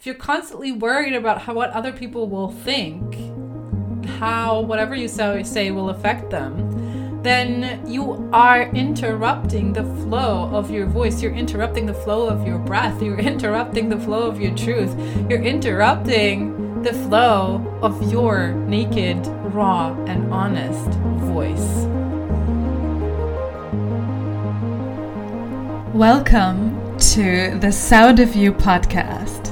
if you're constantly worried about how what other people will think, how whatever you say will affect them, then you are interrupting the flow of your voice. You're interrupting the flow of your breath. You're interrupting the flow of your truth. You're interrupting the flow of your naked, raw, and honest voice. Welcome to the Sound of You podcast.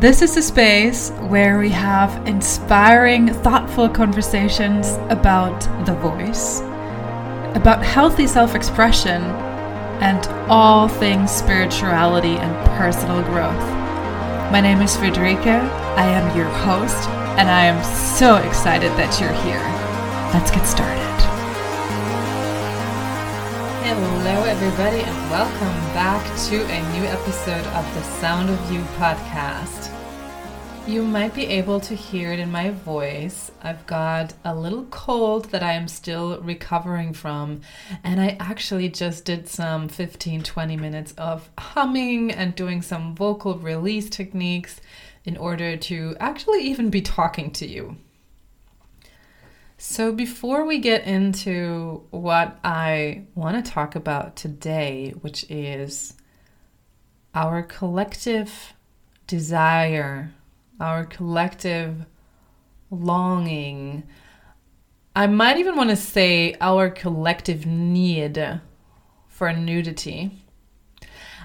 This is a space where we have inspiring, thoughtful conversations about the voice, about healthy self expression, and all things spirituality and personal growth. My name is Friederike. I am your host, and I am so excited that you're here. Let's get started. Hello, everybody, and welcome back to a new episode of the Sound of You podcast. You might be able to hear it in my voice. I've got a little cold that I am still recovering from, and I actually just did some 15 20 minutes of humming and doing some vocal release techniques in order to actually even be talking to you. So, before we get into what I want to talk about today, which is our collective desire our collective longing. I might even want to say our collective need for nudity.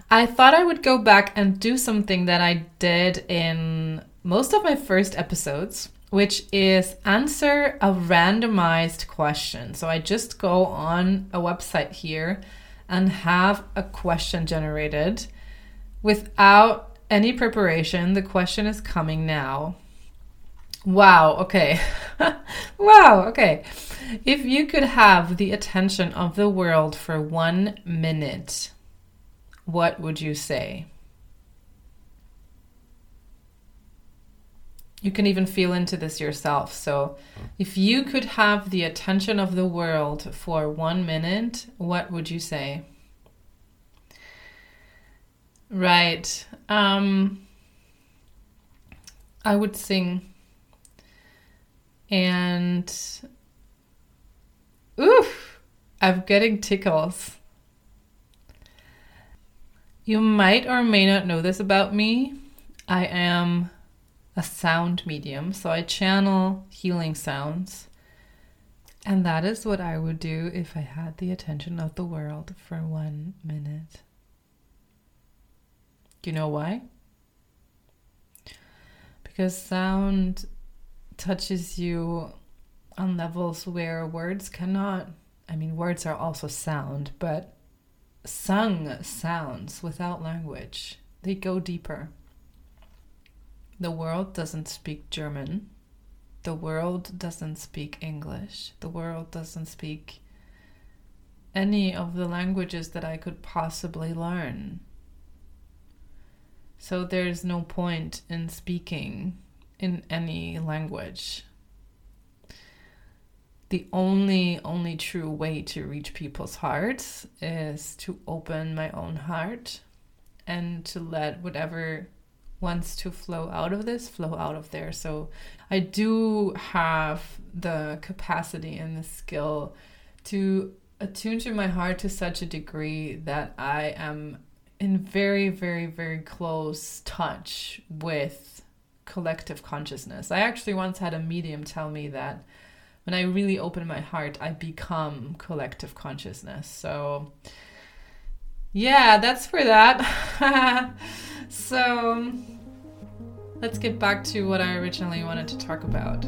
I thought I would go back and do something that I did in most of my first episodes, which is answer a randomized question. So I just go on a website here and have a question generated without any preparation. The question is coming now. Wow, okay. wow, okay. If you could have the attention of the world for one minute, what would you say? You can even feel into this yourself. So, if you could have the attention of the world for one minute, what would you say? Right. Um, I would sing. And oof, I'm getting tickles. You might or may not know this about me. I am a sound medium, so I channel healing sounds. And that is what I would do if I had the attention of the world for one minute. Do you know why? Because sound touches you on levels where words cannot. I mean, words are also sound, but sung sounds without language, they go deeper. The world doesn't speak German. The world doesn't speak English. The world doesn't speak any of the languages that I could possibly learn. So there's no point in speaking in any language. The only only true way to reach people's hearts is to open my own heart and to let whatever wants to flow out of this flow out of there. So I do have the capacity and the skill to attune to my heart to such a degree that I am in very, very, very close touch with collective consciousness. I actually once had a medium tell me that when I really open my heart, I become collective consciousness. So, yeah, that's for that. so, let's get back to what I originally wanted to talk about.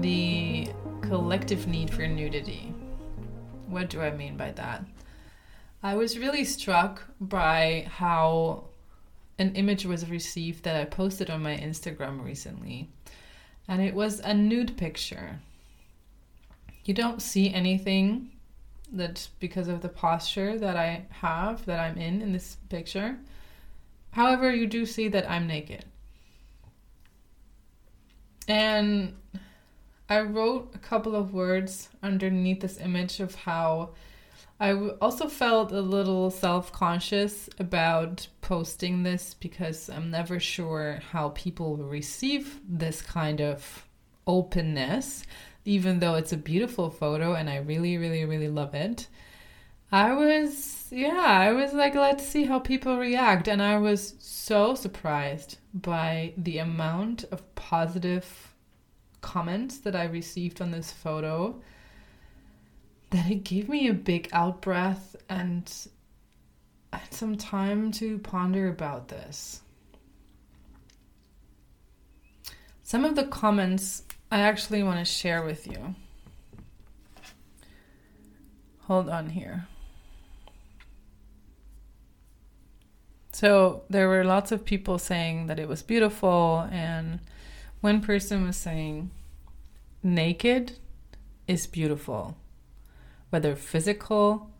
The collective need for nudity. What do I mean by that? I was really struck by how an image was received that I posted on my Instagram recently. And it was a nude picture. You don't see anything that because of the posture that I have, that I'm in in this picture. However, you do see that I'm naked. And I wrote a couple of words underneath this image of how I also felt a little self conscious about posting this because I'm never sure how people receive this kind of openness, even though it's a beautiful photo and I really, really, really love it. I was, yeah, I was like, let's see how people react. And I was so surprised by the amount of positive comments that I received on this photo that it gave me a big out breath and some time to ponder about this. Some of the comments I actually want to share with you. Hold on here. So there were lots of people saying that it was beautiful, and one person was saying, naked is beautiful, whether physical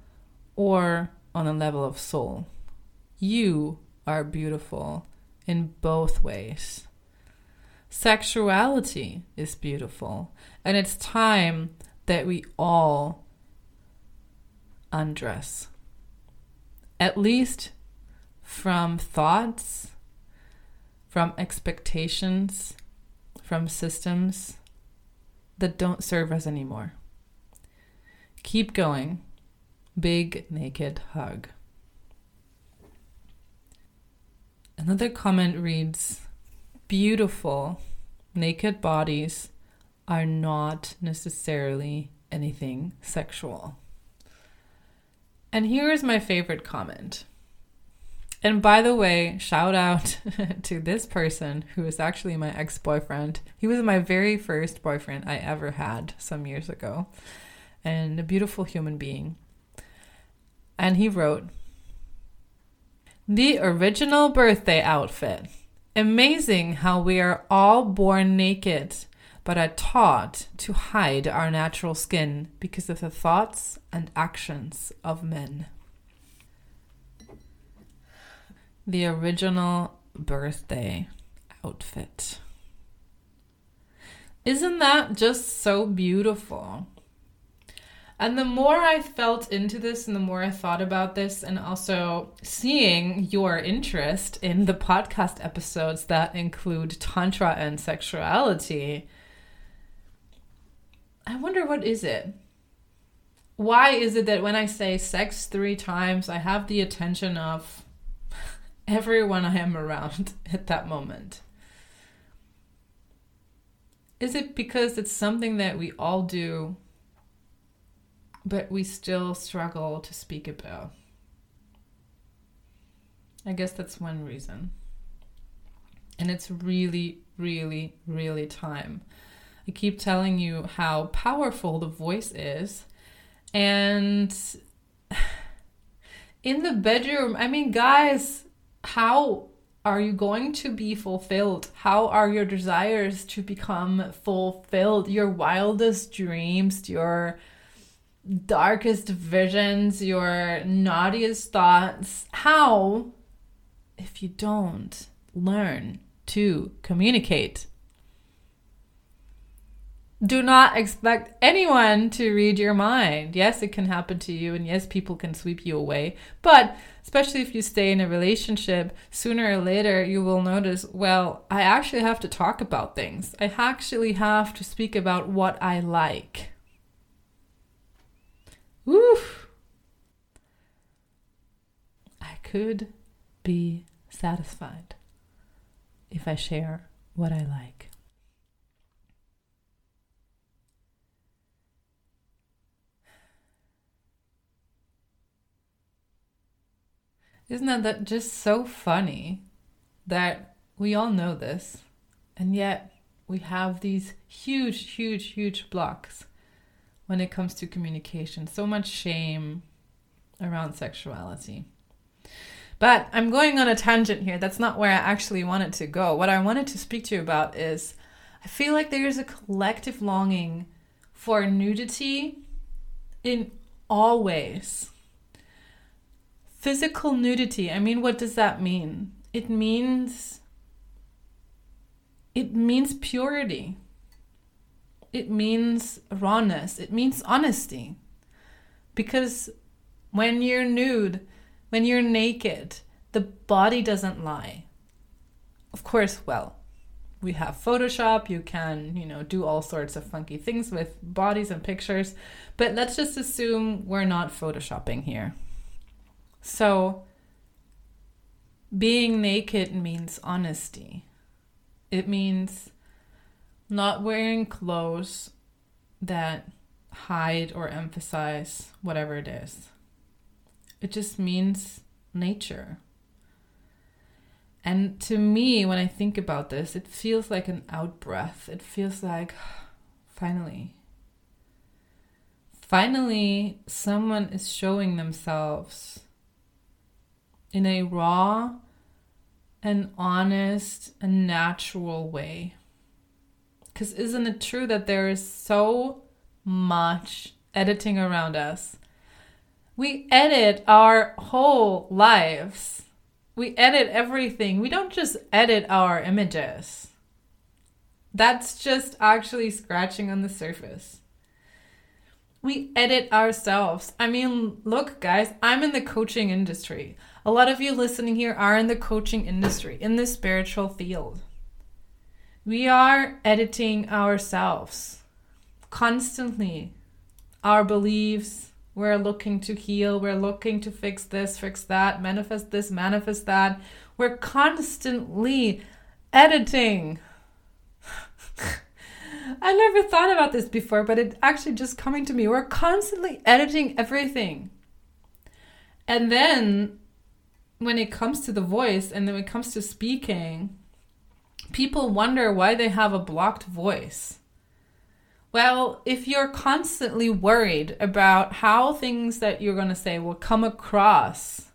or on a level of soul. You are beautiful in both ways. Sexuality is beautiful, and it's time that we all undress. At least from thoughts, from expectations, from systems that don't serve us anymore. Keep going. Big naked hug. Another comment reads Beautiful naked bodies are not necessarily anything sexual. And here is my favorite comment. And by the way, shout out to this person who is actually my ex boyfriend. He was my very first boyfriend I ever had some years ago, and a beautiful human being. And he wrote, The original birthday outfit. Amazing how we are all born naked, but are taught to hide our natural skin because of the thoughts and actions of men the original birthday outfit. Isn't that just so beautiful? And the more I felt into this and the more I thought about this, and also seeing your interest in the podcast episodes that include Tantra and sexuality, I wonder what is it? Why is it that when I say sex three times, I have the attention of everyone I am around at that moment? Is it because it's something that we all do, but we still struggle to speak about? I guess that's one reason. And it's really, really, really time. I keep telling you how powerful the voice is. And in the bedroom, I mean, guys, how are you going to be fulfilled? How are your desires to become fulfilled? Your wildest dreams, your darkest visions, your naughtiest thoughts. How if you don't learn to communicate? do not expect anyone to read your mind. Yes, it can happen to you, and yes, people can sweep you away. But especially if you stay in a relationship, sooner or later you will notice well, I actually have to talk about things. I actually have to speak about what I like. Oof. I could be satisfied if I share what I like. Isn't that, that just so funny that we all know this, and yet we have these huge, huge, huge blocks when it comes to communication. So much shame around sexuality. But I'm going on a tangent here. That's not where I actually wanted to go. What I wanted to speak to you about is I feel like there's a collective longing for nudity in all ways Physical nudity. I mean, what does that mean? It means it means purity. It means rawness, it means honesty. Because when you're nude, when you're naked, the body doesn't lie. Of course, well, we have Photoshop, you can, you know, do all sorts of funky things with bodies and pictures, but let's just assume we're not photoshopping here. So, being naked means honesty. It means not wearing clothes that hide or emphasize whatever it is. It just means nature. And to me, when I think about this, it feels like an out breath. It feels like, finally. Finally, someone is showing themselves in a raw and honest and natural way. Because isn't it true that there is so much editing around us? We edit our whole lives. We edit everything. We don't just edit our images. That's just actually scratching on the surface. We edit ourselves. I mean, look, guys, I'm in the coaching industry. A lot of you listening here are in the coaching industry, in the spiritual field. We are editing ourselves constantly. Our beliefs, we're looking to heal, we're looking to fix this, fix that, manifest this, manifest that. We're constantly editing. I never thought about this before, but it actually just coming to me. We're constantly editing everything. And then when it comes to the voice and then when it comes to speaking, people wonder why they have a blocked voice. Well, if you're constantly worried about how things that you're going to say will come across,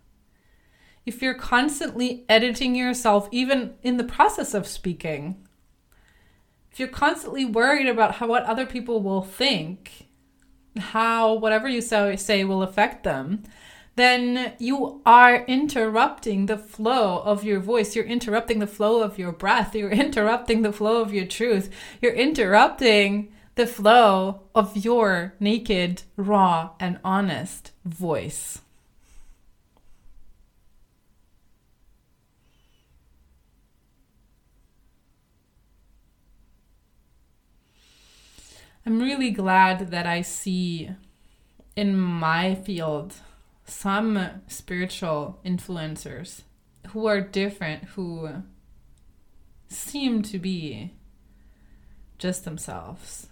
if you're constantly editing yourself, even in the process of speaking, if you're constantly worried about how what other people will think, how whatever you say will affect them, then you are interrupting the flow of your voice. You're interrupting the flow of your breath. You're interrupting the flow of your truth. You're interrupting the flow of your naked, raw, and honest voice. I'm really glad that I see in my field some spiritual influencers who are different, who seem to be just themselves.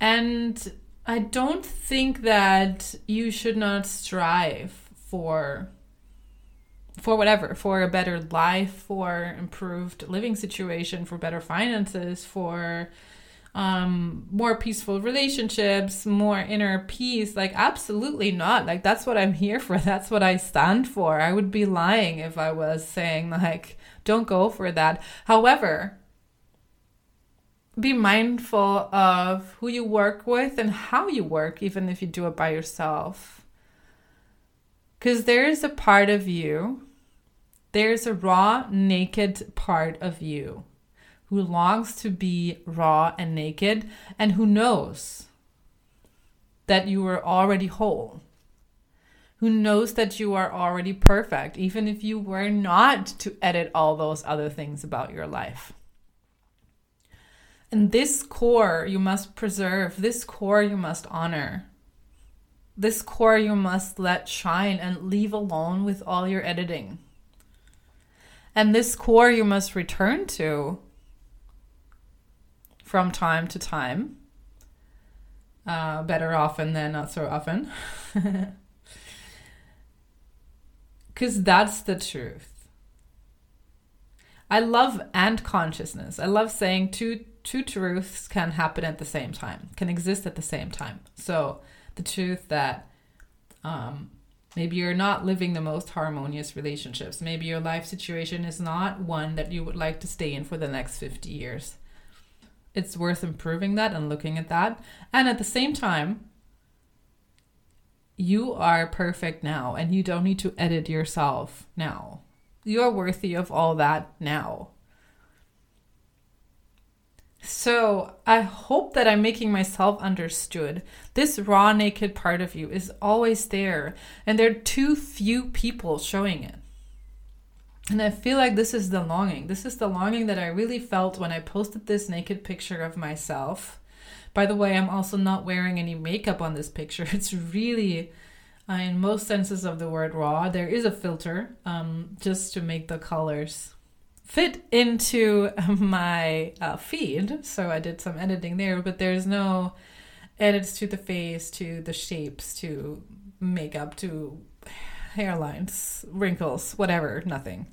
And I don't think that you should not strive for for whatever, for a better life, for improved living situation, for better finances, for um, more peaceful relationships, more inner peace. Like, absolutely not. Like, that's what I'm here for. That's what I stand for. I would be lying if I was saying, like, don't go for that. However, be mindful of who you work with and how you work, even if you do it by yourself. Because there is a part of you, there's a raw, naked part of you who longs to be raw and naked, and who knows that you are already whole, who knows that you are already perfect, even if you were not to edit all those other things about your life. And this core you must preserve, this core you must honor. This core you must let shine and leave alone with all your editing. And this core you must return to from time to time. Uh, better often than not so often. Because that's the truth. I love and consciousness. I love saying two two truths can happen at the same time, can exist at the same time. So the truth that um, maybe you're not living the most harmonious relationships. Maybe your life situation is not one that you would like to stay in for the next 50 years it's worth improving that and looking at that. And at the same time, you are perfect now and you don't need to edit yourself now. You're worthy of all that now. So I hope that I'm making myself understood. This raw, naked part of you is always there, and there are too few people showing it. And I feel like this is the longing. This is the longing that I really felt when I posted this naked picture of myself. By the way, I'm also not wearing any makeup on this picture. It's really, uh, in most senses of the word raw, there is a filter um, just to make the colors fit into my uh, feed. So I did some editing there, but there's no edits to the face, to the shapes, to makeup, to hairlines, wrinkles, whatever, nothing.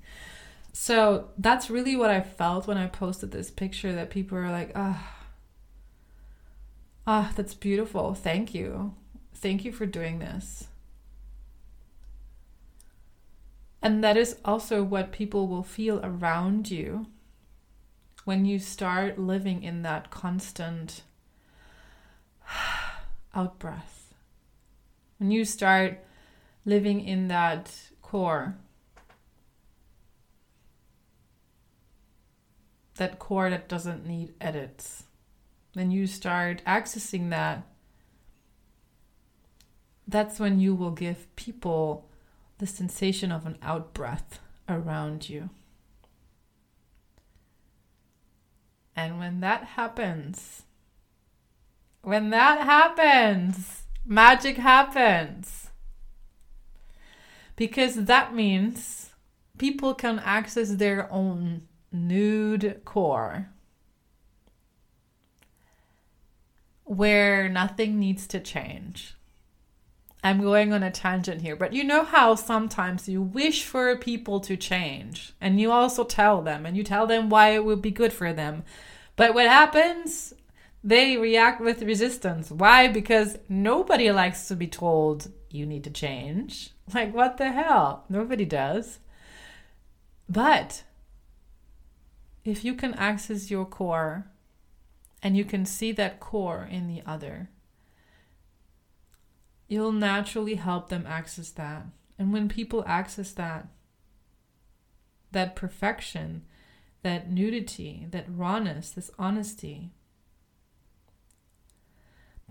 So that's really what I felt when I posted this picture that people are like, ah, oh, ah, oh, that's beautiful. Thank you. Thank you for doing this. And that is also what people will feel around you when you start living in that constant out breath. When you start living in that core, that core that doesn't need edits, then you start accessing that. That's when you will give people the sensation of an out breath around you. And when that happens, when that happens, magic happens. Because that means people can access their own nude core where nothing needs to change. I'm going on a tangent here, but you know how sometimes you wish for people to change and you also tell them and you tell them why it would be good for them. But what happens? They react with resistance. Why? Because nobody likes to be told you need to change. Like, what the hell? Nobody does. But if you can access your core and you can see that core in the other, you'll naturally help them access that. And when people access that, that perfection, that nudity, that rawness, this honesty,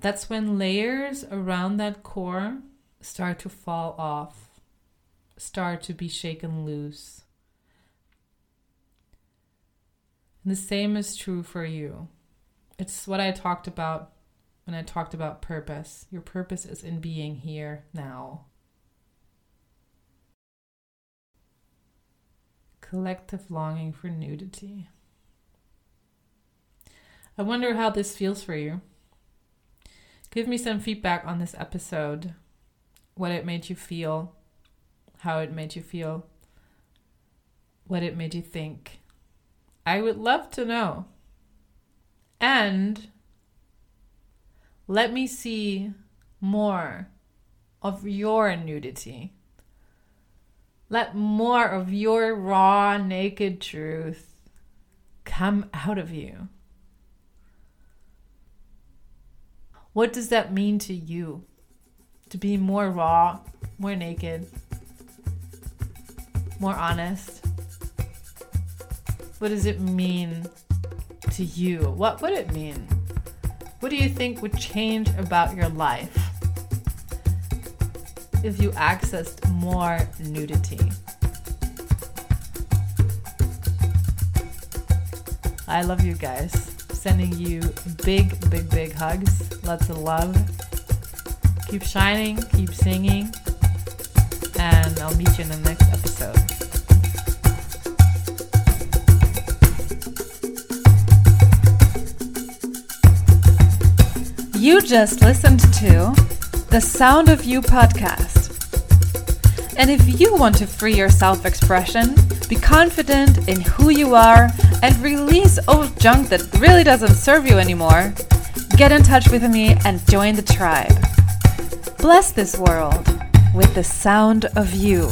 that's when layers around that core start to fall off, start to be shaken loose. And the same is true for you. It's what I talked about when I talked about purpose. Your purpose is in being here now. Collective longing for nudity. I wonder how this feels for you. Give me some feedback on this episode. What it made you feel, how it made you feel, what it made you think. I would love to know. And let me see more of your nudity. Let more of your raw, naked truth come out of you. What does that mean to you? To be more raw, more naked, more honest? What does it mean to you? What would it mean? What do you think would change about your life if you accessed more nudity? I love you guys. Sending you big, big, big hugs. Lots of love. Keep shining, keep singing, and I'll meet you in the next episode. You just listened to the Sound of You podcast. And if you want to free your self expression, be confident in who you are, and release old junk that really doesn't serve you anymore, get in touch with me and join the tribe. Bless this world with the sound of you.